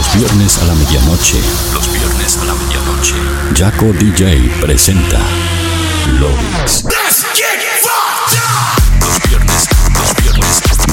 Los viernes a la medianoche. Los viernes a la medianoche. Jaco DJ presenta Lobix. Los viernes, los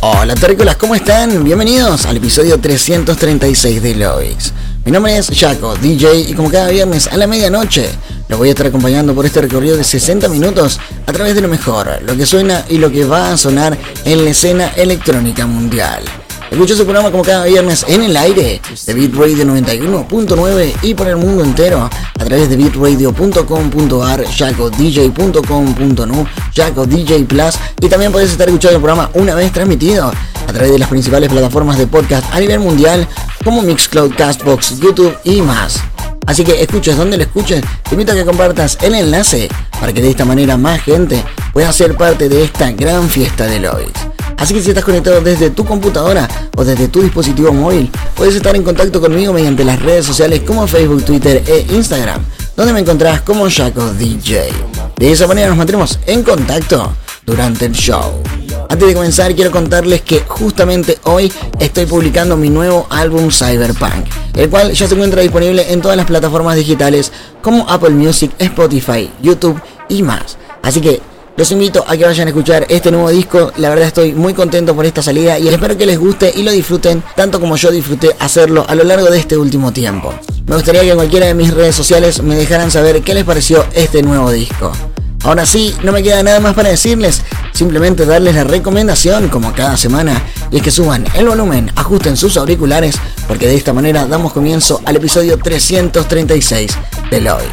Hola terrícolas, ¿cómo están? Bienvenidos al episodio 336 de Loix. Mi nombre es Jaco, DJ, y como cada viernes a la medianoche, los voy a estar acompañando por este recorrido de 60 minutos a través de lo mejor, lo que suena y lo que va a sonar en la escena electrónica mundial. Escucho su programa como cada viernes en el aire de Bitrate 91.9 y por el mundo entero a través de bitradio.com.ar, jacodj.com.nu, Jaco DJ Plus y también podés estar escuchando el programa una vez transmitido a través de las principales plataformas de podcast a nivel mundial como Mixcloud, Castbox, YouTube y más. Así que escuches donde lo escuches, te invito a que compartas el enlace para que de esta manera más gente pueda ser parte de esta gran fiesta de Lois. Así que si estás conectado desde tu computadora o desde tu dispositivo móvil, puedes estar en contacto conmigo mediante las redes sociales como Facebook, Twitter e Instagram, donde me encontrarás como Jaco DJ. De esa manera nos mantendremos en contacto durante el show. Antes de comenzar quiero contarles que justamente hoy estoy publicando mi nuevo álbum Cyberpunk, el cual ya se encuentra disponible en todas las plataformas digitales como Apple Music, Spotify, YouTube y más. Así que los invito a que vayan a escuchar este nuevo disco, la verdad estoy muy contento por esta salida y espero que les guste y lo disfruten tanto como yo disfruté hacerlo a lo largo de este último tiempo. Me gustaría que en cualquiera de mis redes sociales me dejaran saber qué les pareció este nuevo disco. Ahora sí, no me queda nada más para decirles, simplemente darles la recomendación como cada semana y es que suban el volumen, ajusten sus auriculares porque de esta manera damos comienzo al episodio 336 de Lloyd.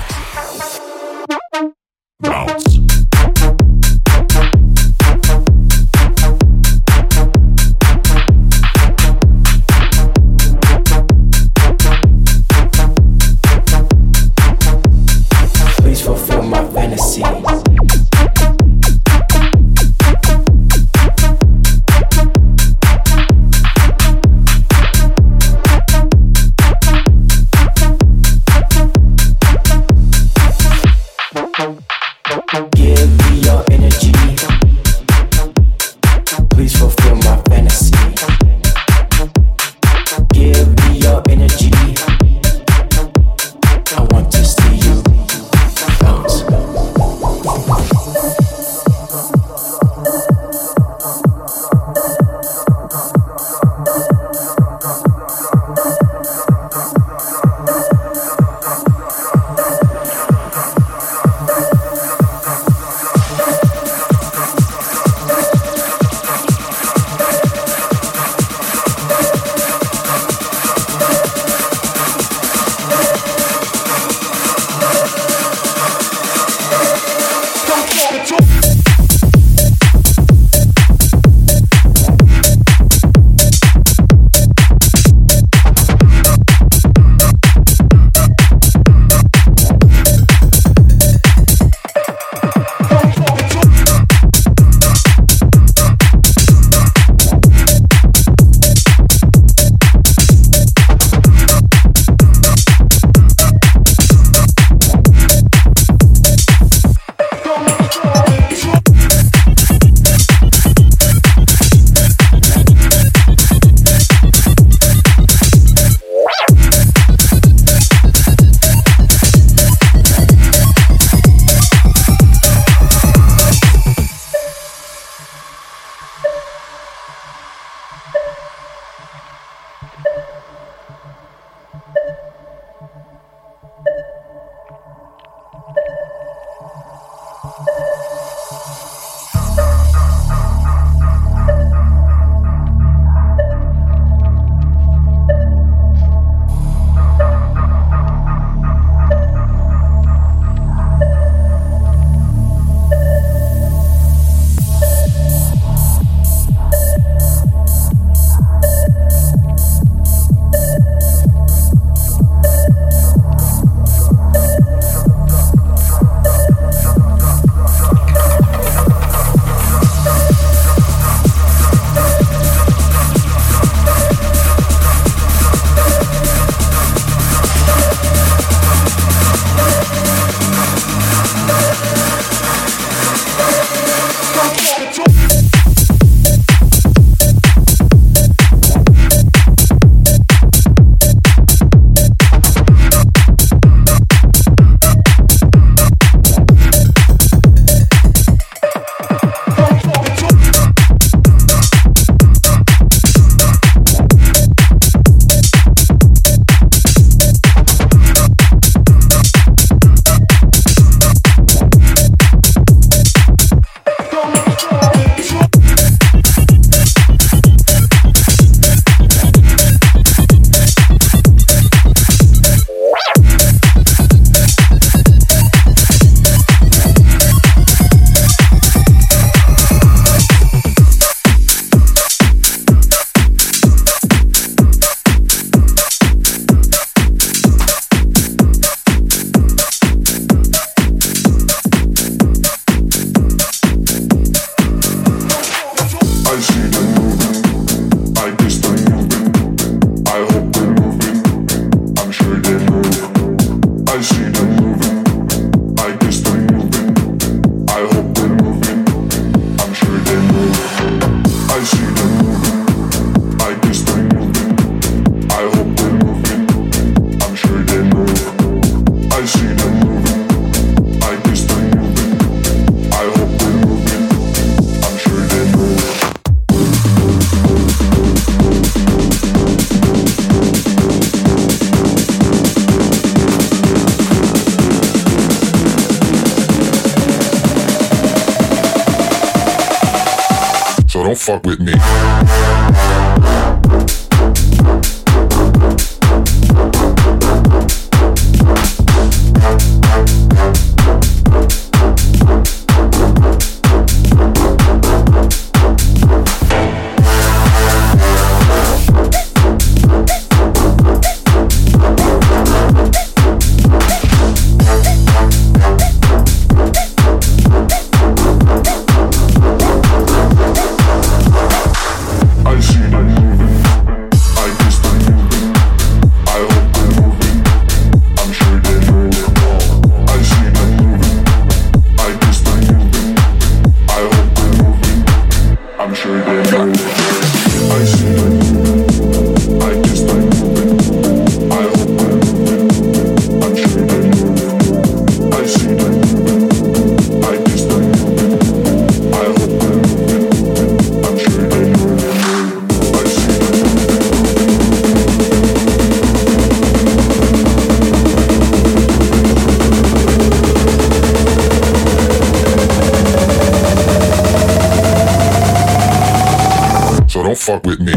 with me.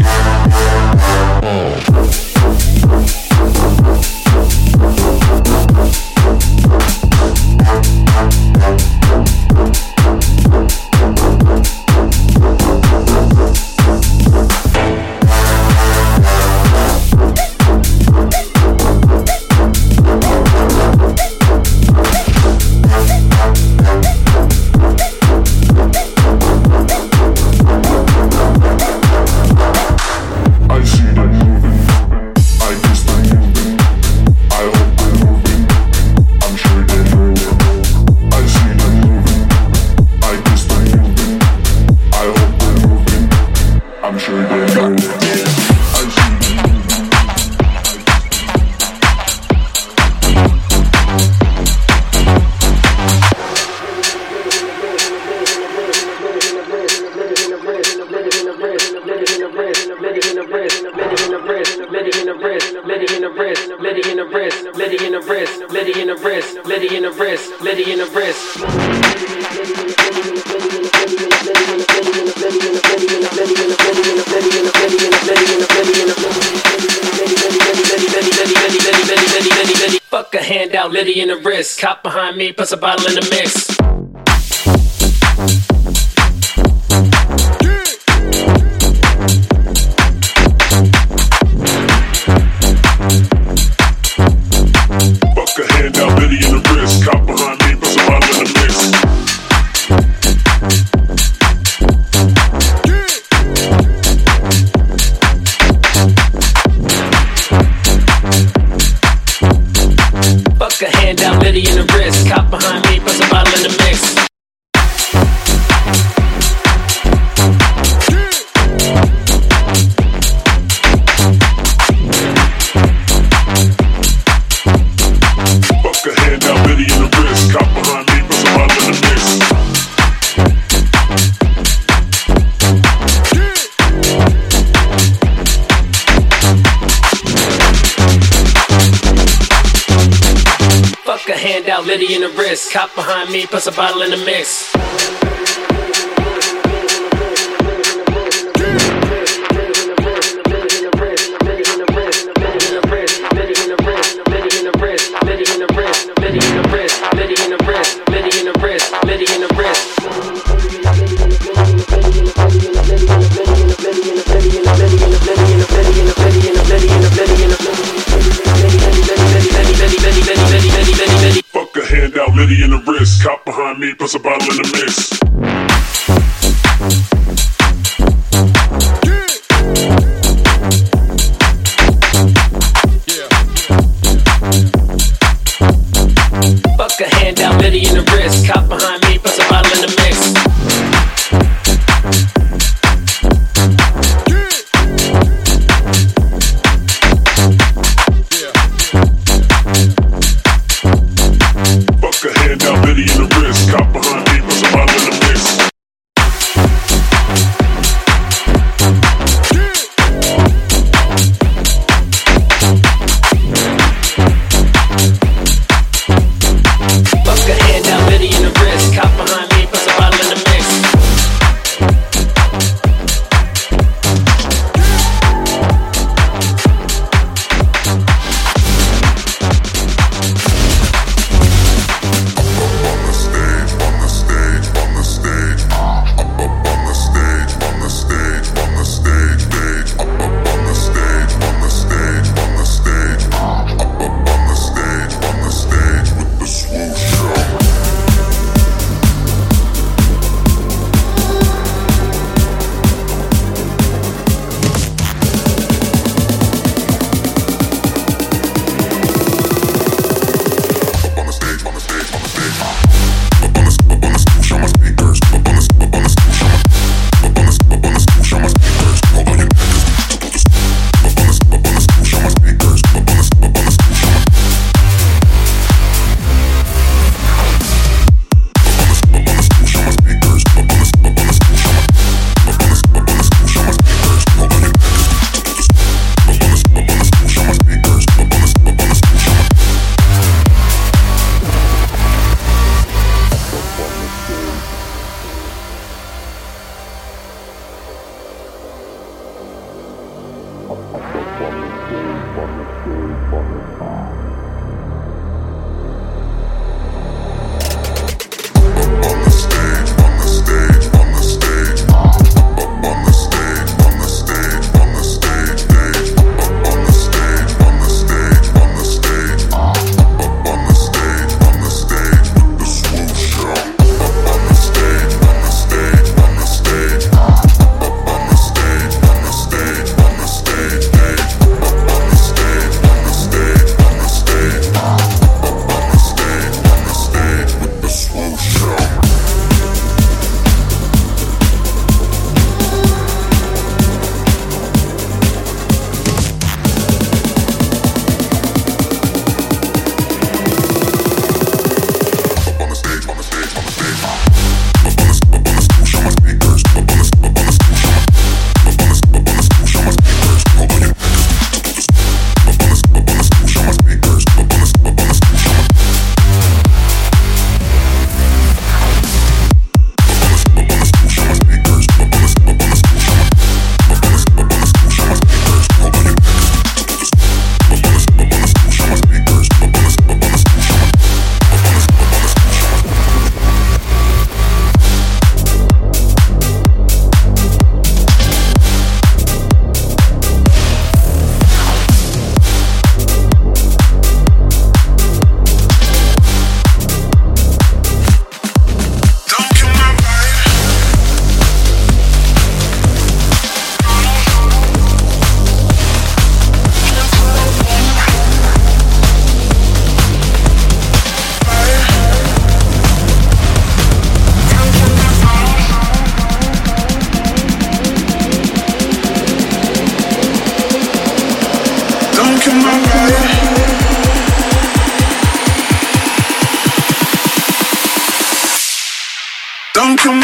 wrist, litty in the wrist, Liddy in the wrist. Fuck a hand out, litty in the wrist. Cop behind me, puts a bottle in the mix. the wrist. Cop behind me, puts a bottle in the mix. puts a bottle in the mix. Fuck a hand down, Betty in the wrist. Cop behind me, puts a bottle in the mix.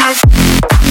house.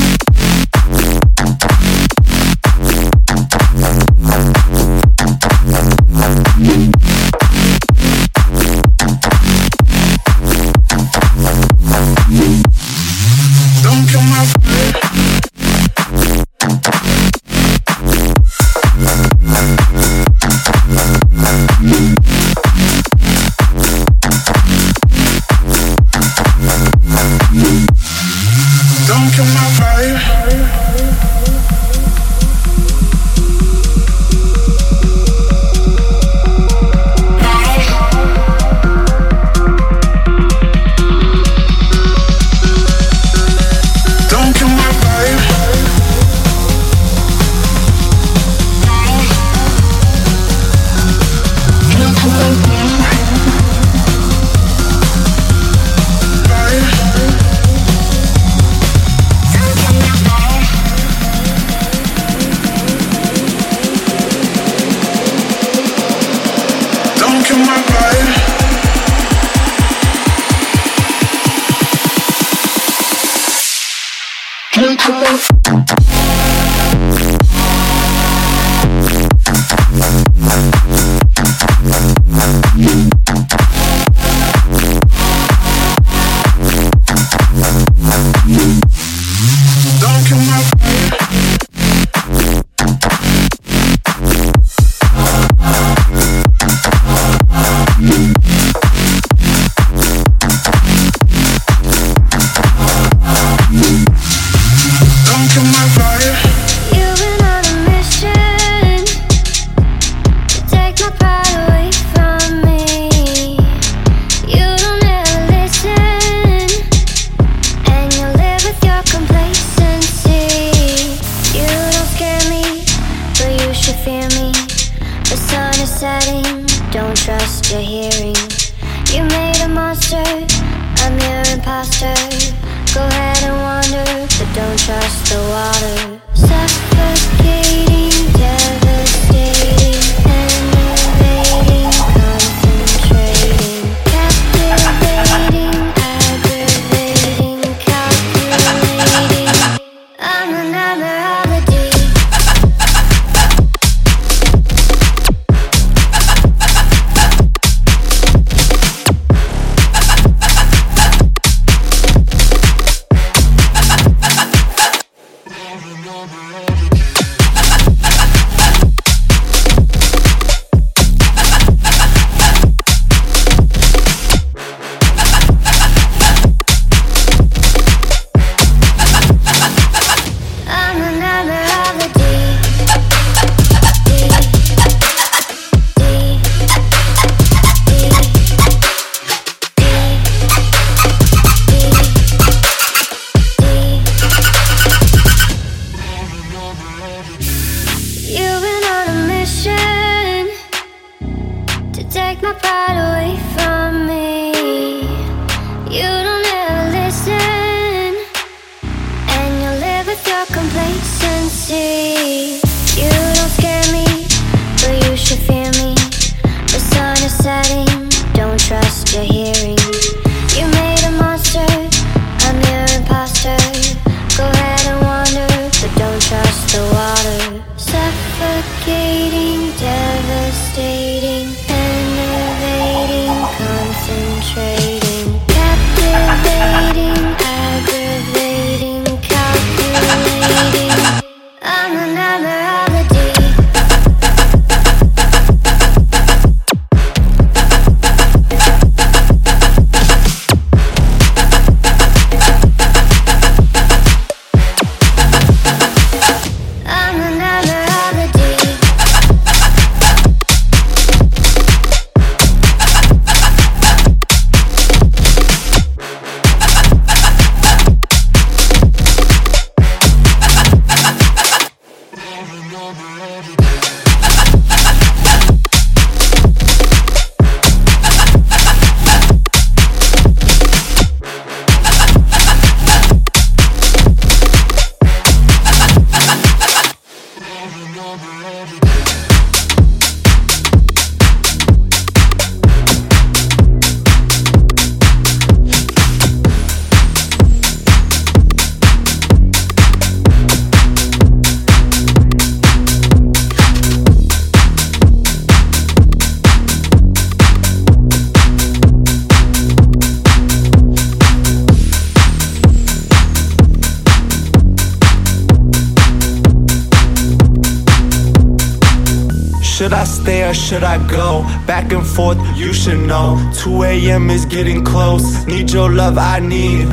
Should I go? Back and forth, you should know. 2 a.m. is getting close. Need your love, I need.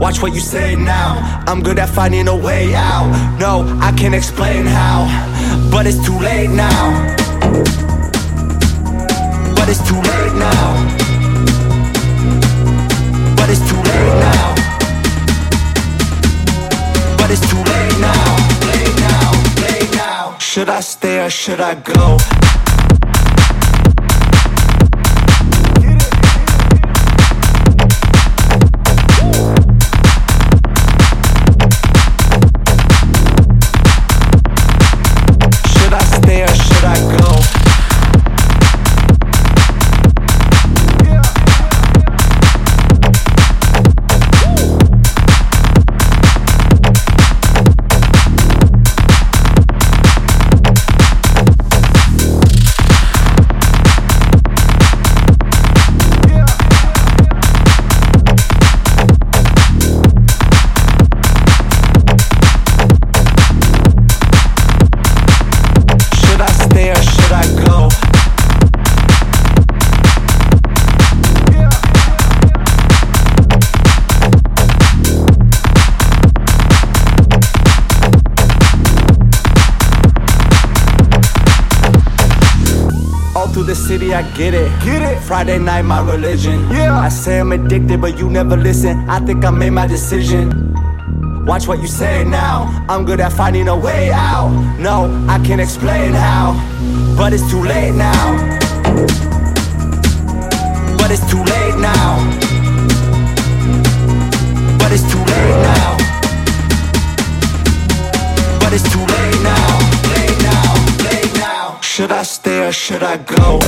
Watch what you say now. I'm good at finding a way out. No, I can't explain how. But it's too late now. But it's too late now. But it's too late now. But it's too late now. Late now. Late now. Should I stay or should I go? Friday night, my religion. Yeah. I say I'm addicted, but you never listen. I think I made my decision. Watch what you say now. I'm good at finding a way out. No, I can't explain how. But it's too late now. But it's too late now. But it's too late now. But it's too late now. Late now. Late now. Should I stay or should I go?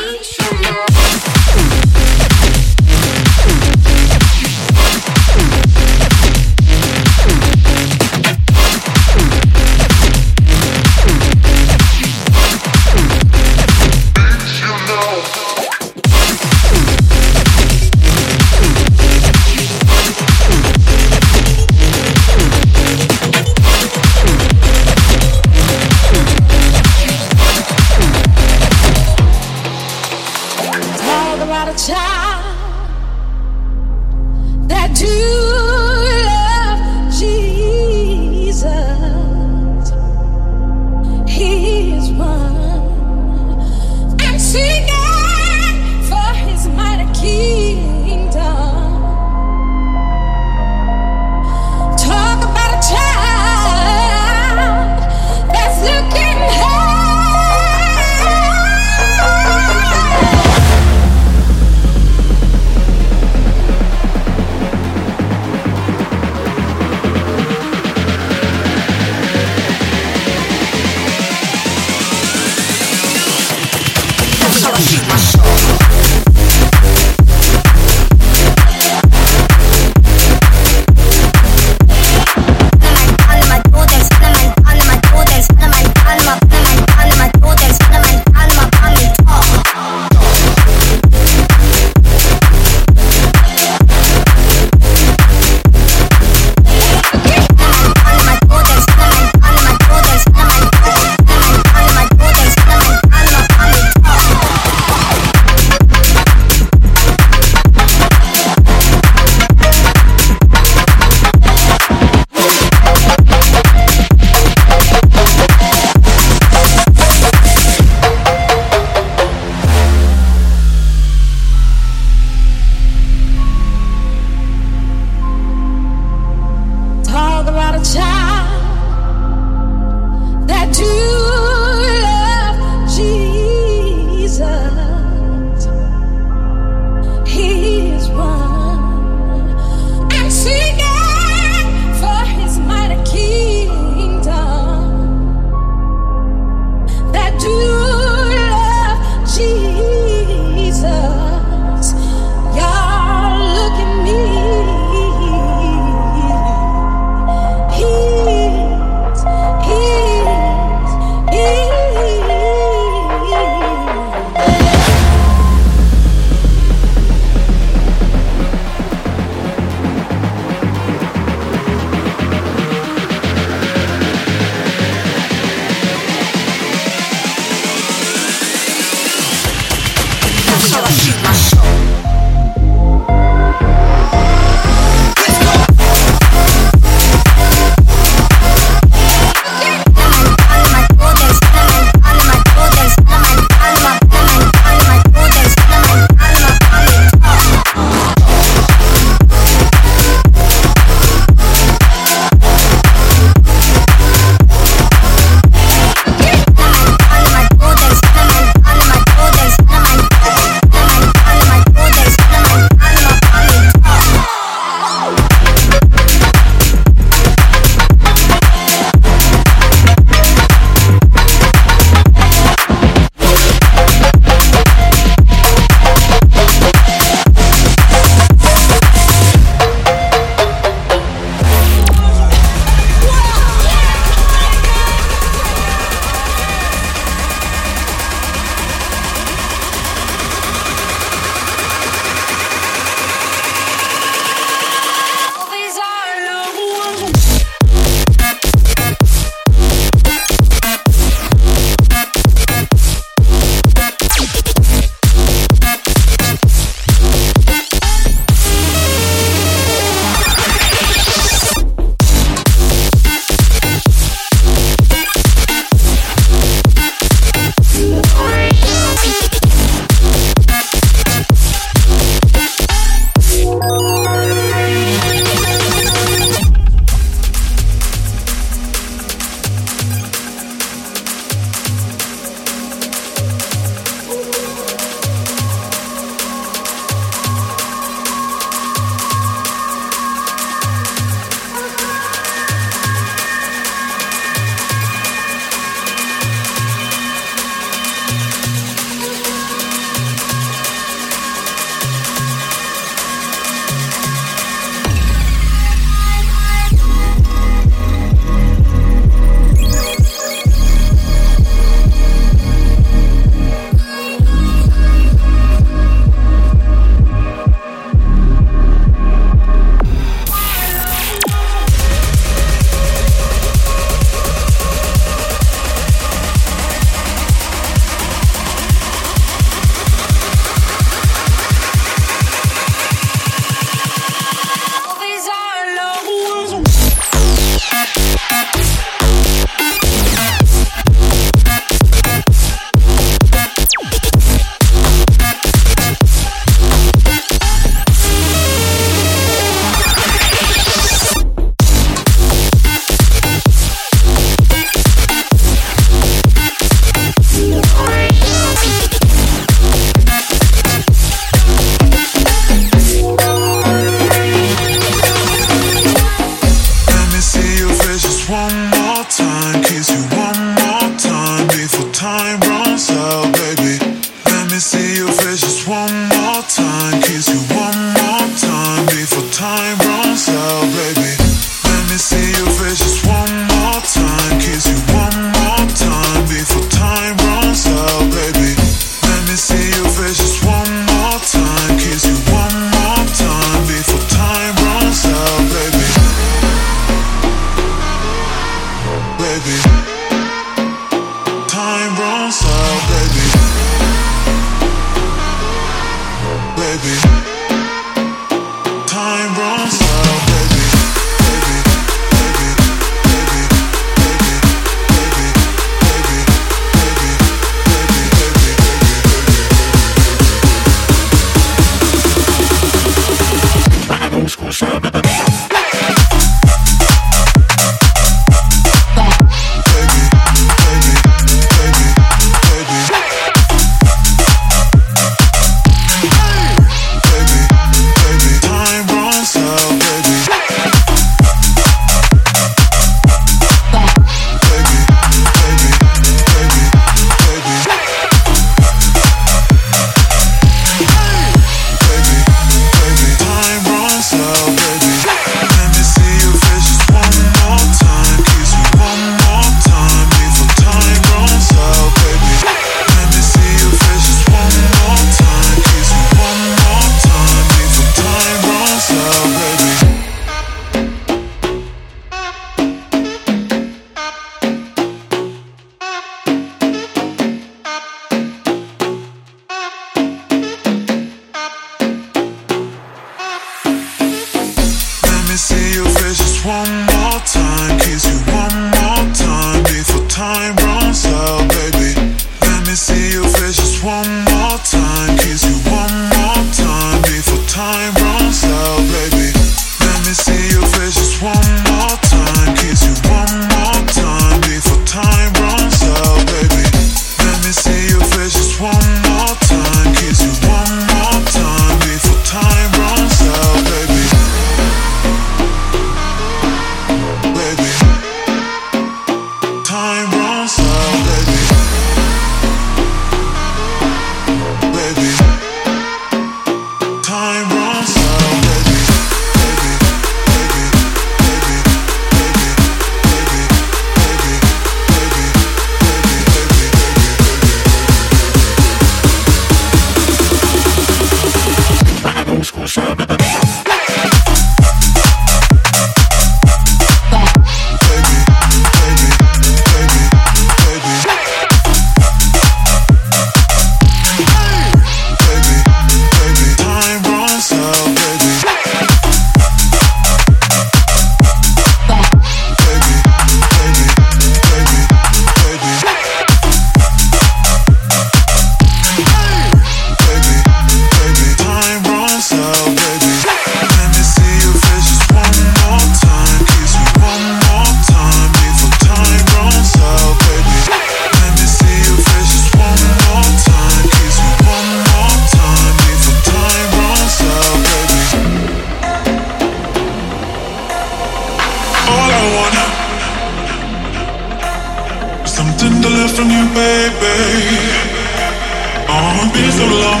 I'ma be so long?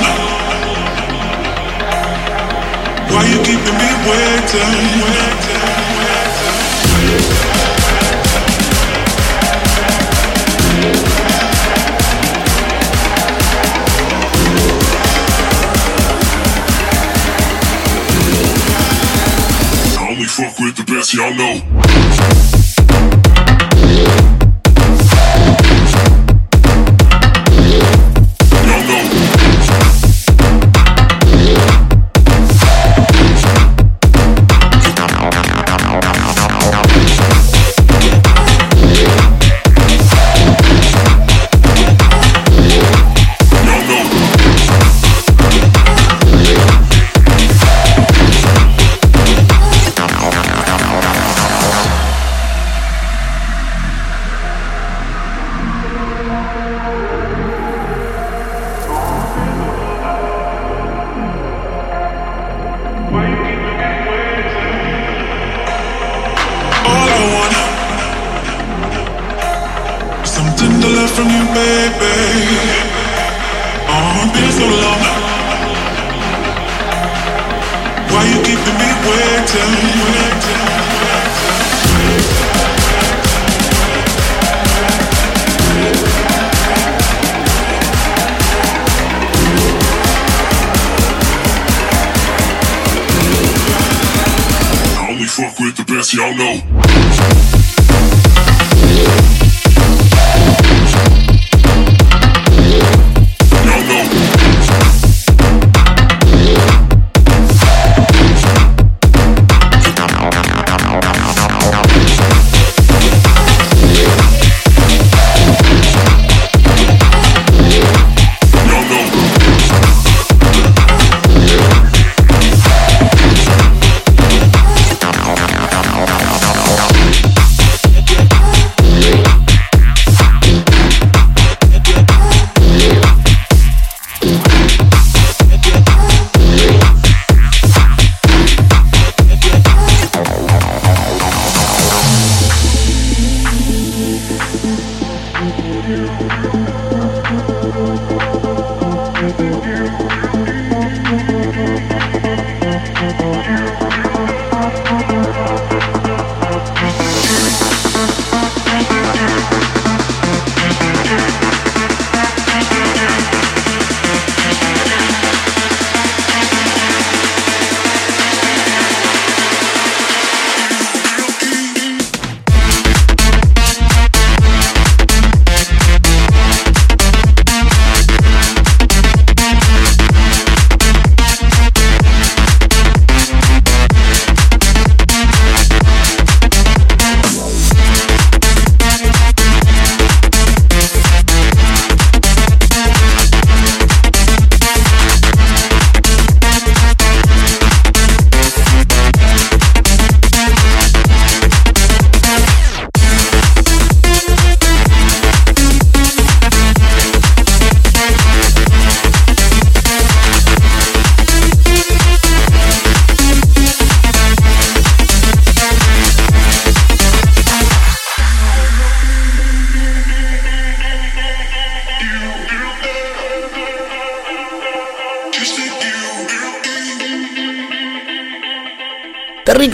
Why you keeping me waiting? I only fuck with the best, y'all know.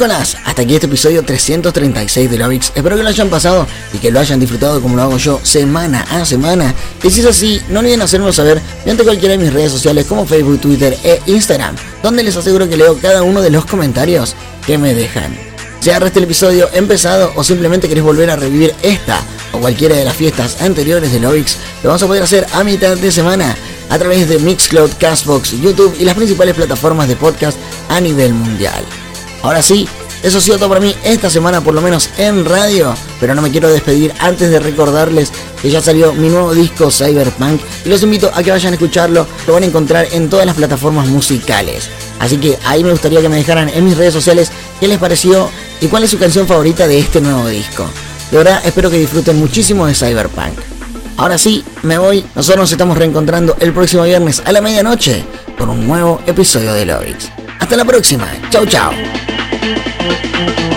Terrícolas, hasta aquí este episodio 336 de Lovix. Espero que lo hayan pasado y que lo hayan disfrutado como lo hago yo semana a semana. Y si es así, no olviden hacérmelo saber mediante cualquiera de mis redes sociales como Facebook, Twitter e Instagram, donde les aseguro que leo cada uno de los comentarios que me dejan. Si agarraste el episodio empezado o simplemente querés volver a revivir esta o cualquiera de las fiestas anteriores de Lovix, lo vamos a poder hacer a mitad de semana a través de Mixcloud, Castbox, YouTube y las principales plataformas de podcast a nivel mundial. Ahora sí, eso ha sido todo para mí esta semana, por lo menos en radio. Pero no me quiero despedir antes de recordarles que ya salió mi nuevo disco Cyberpunk y los invito a que vayan a escucharlo. Lo van a encontrar en todas las plataformas musicales. Así que ahí me gustaría que me dejaran en mis redes sociales qué les pareció y cuál es su canción favorita de este nuevo disco. De verdad, espero que disfruten muchísimo de Cyberpunk. Ahora sí, me voy. Nosotros nos estamos reencontrando el próximo viernes a la medianoche con un nuevo episodio de Lovix. Hasta la próxima. Chau, chau. Thank you.